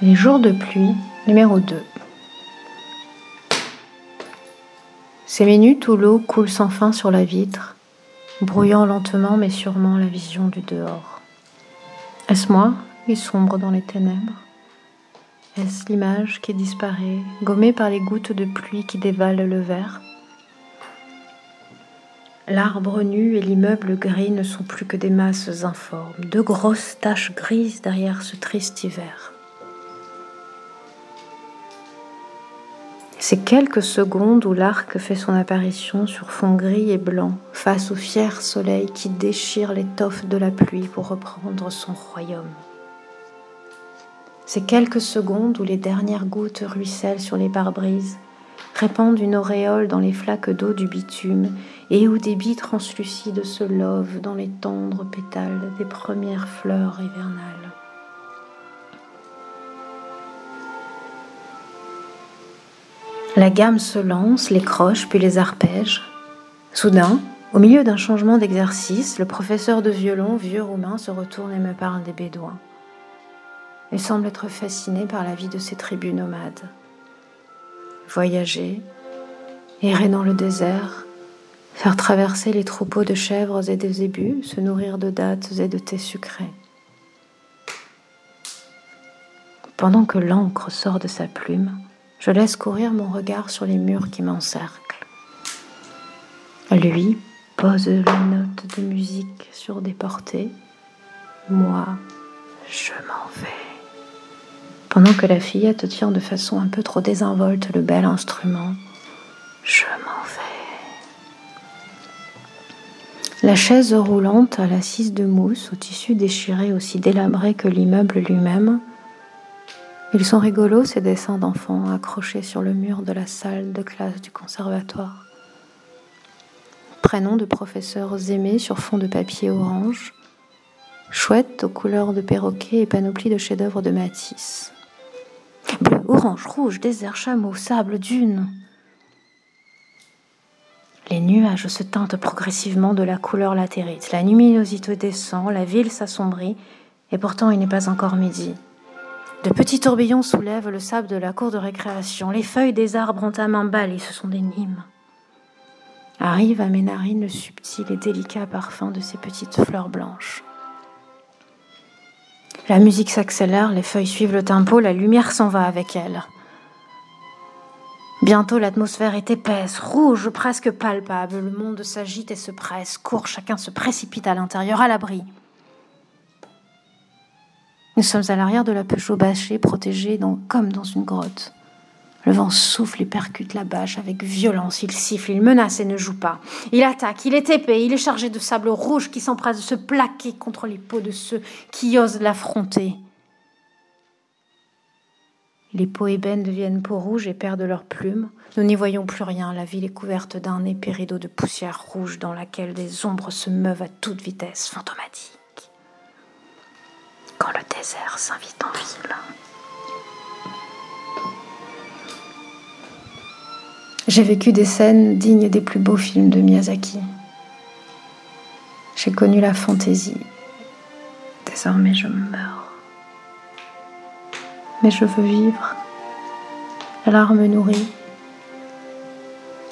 Les jours de pluie, numéro 2. Ces minutes où l'eau coule sans fin sur la vitre, brouillant lentement mais sûrement la vision du dehors. Est-ce moi qui sombre dans les ténèbres? Est-ce l'image qui disparaît, gommée par les gouttes de pluie qui dévalent le verre? L'arbre nu et l'immeuble gris ne sont plus que des masses informes, de grosses taches grises derrière ce triste hiver. Ces quelques secondes où l'arc fait son apparition sur fond gris et blanc, face au fier soleil qui déchire l'étoffe de la pluie pour reprendre son royaume. Ces quelques secondes où les dernières gouttes ruissellent sur les pare-brises, répandent une auréole dans les flaques d'eau du bitume et où des billes translucides se lovent dans les tendres pétales des premières fleurs hivernales. La gamme se lance, les croches, puis les arpèges. Soudain, au milieu d'un changement d'exercice, le professeur de violon, vieux roumain, se retourne et me parle des Bédouins. Il semble être fasciné par la vie de ces tribus nomades. Voyager, errer dans le désert, faire traverser les troupeaux de chèvres et de zébus, se nourrir de dattes et de thé sucré. Pendant que l'encre sort de sa plume, je laisse courir mon regard sur les murs qui m'encerclent. Lui pose les notes de musique sur des portées. Moi, je m'en vais. Pendant que la fillette tient de façon un peu trop désinvolte le bel instrument, je m'en vais. La chaise roulante à l'assise de mousse, au tissu déchiré aussi délabré que l'immeuble lui-même, ils sont rigolos, ces dessins d'enfants accrochés sur le mur de la salle de classe du conservatoire. Prénoms de professeurs aimés sur fond de papier orange, chouettes aux couleurs de perroquet et panoplie de chefs-d'œuvre de Matisse. Bleu, orange, rouge, désert, chameau, sable, dune. Les nuages se teintent progressivement de la couleur latérite. La luminosité descend, la ville s'assombrit, et pourtant il n'est pas encore midi. De petits tourbillons soulèvent le sable de la cour de récréation. Les feuilles des arbres à main balle et ce sont des nimes. Arrive à mes narines le subtil et délicat parfum de ces petites fleurs blanches. La musique s'accélère, les feuilles suivent le tempo, la lumière s'en va avec elle. Bientôt l'atmosphère est épaisse, rouge, presque palpable. Le monde s'agite et se presse, court, chacun se précipite à l'intérieur, à l'abri. Nous sommes à l'arrière de la Peugeot bâchée, protégée comme dans une grotte. Le vent souffle et percute la bâche avec violence. Il siffle, il menace et ne joue pas. Il attaque, il est épais, il est chargé de sable rouge qui s'empresse de se plaquer contre les peaux de ceux qui osent l'affronter. Les peaux ébènes deviennent peau rouge et perdent leurs plumes. Nous n'y voyons plus rien. La ville est couverte d'un épais rideau de poussière rouge dans laquelle des ombres se meuvent à toute vitesse, fantomatiques quand le désert s'invite en ville. J'ai vécu des scènes dignes des plus beaux films de Miyazaki. J'ai connu la fantaisie. Désormais, je meurs. Mais je veux vivre. L'art me nourrit.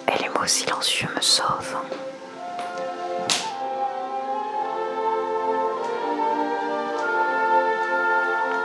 Et les mots silencieux me sauvent.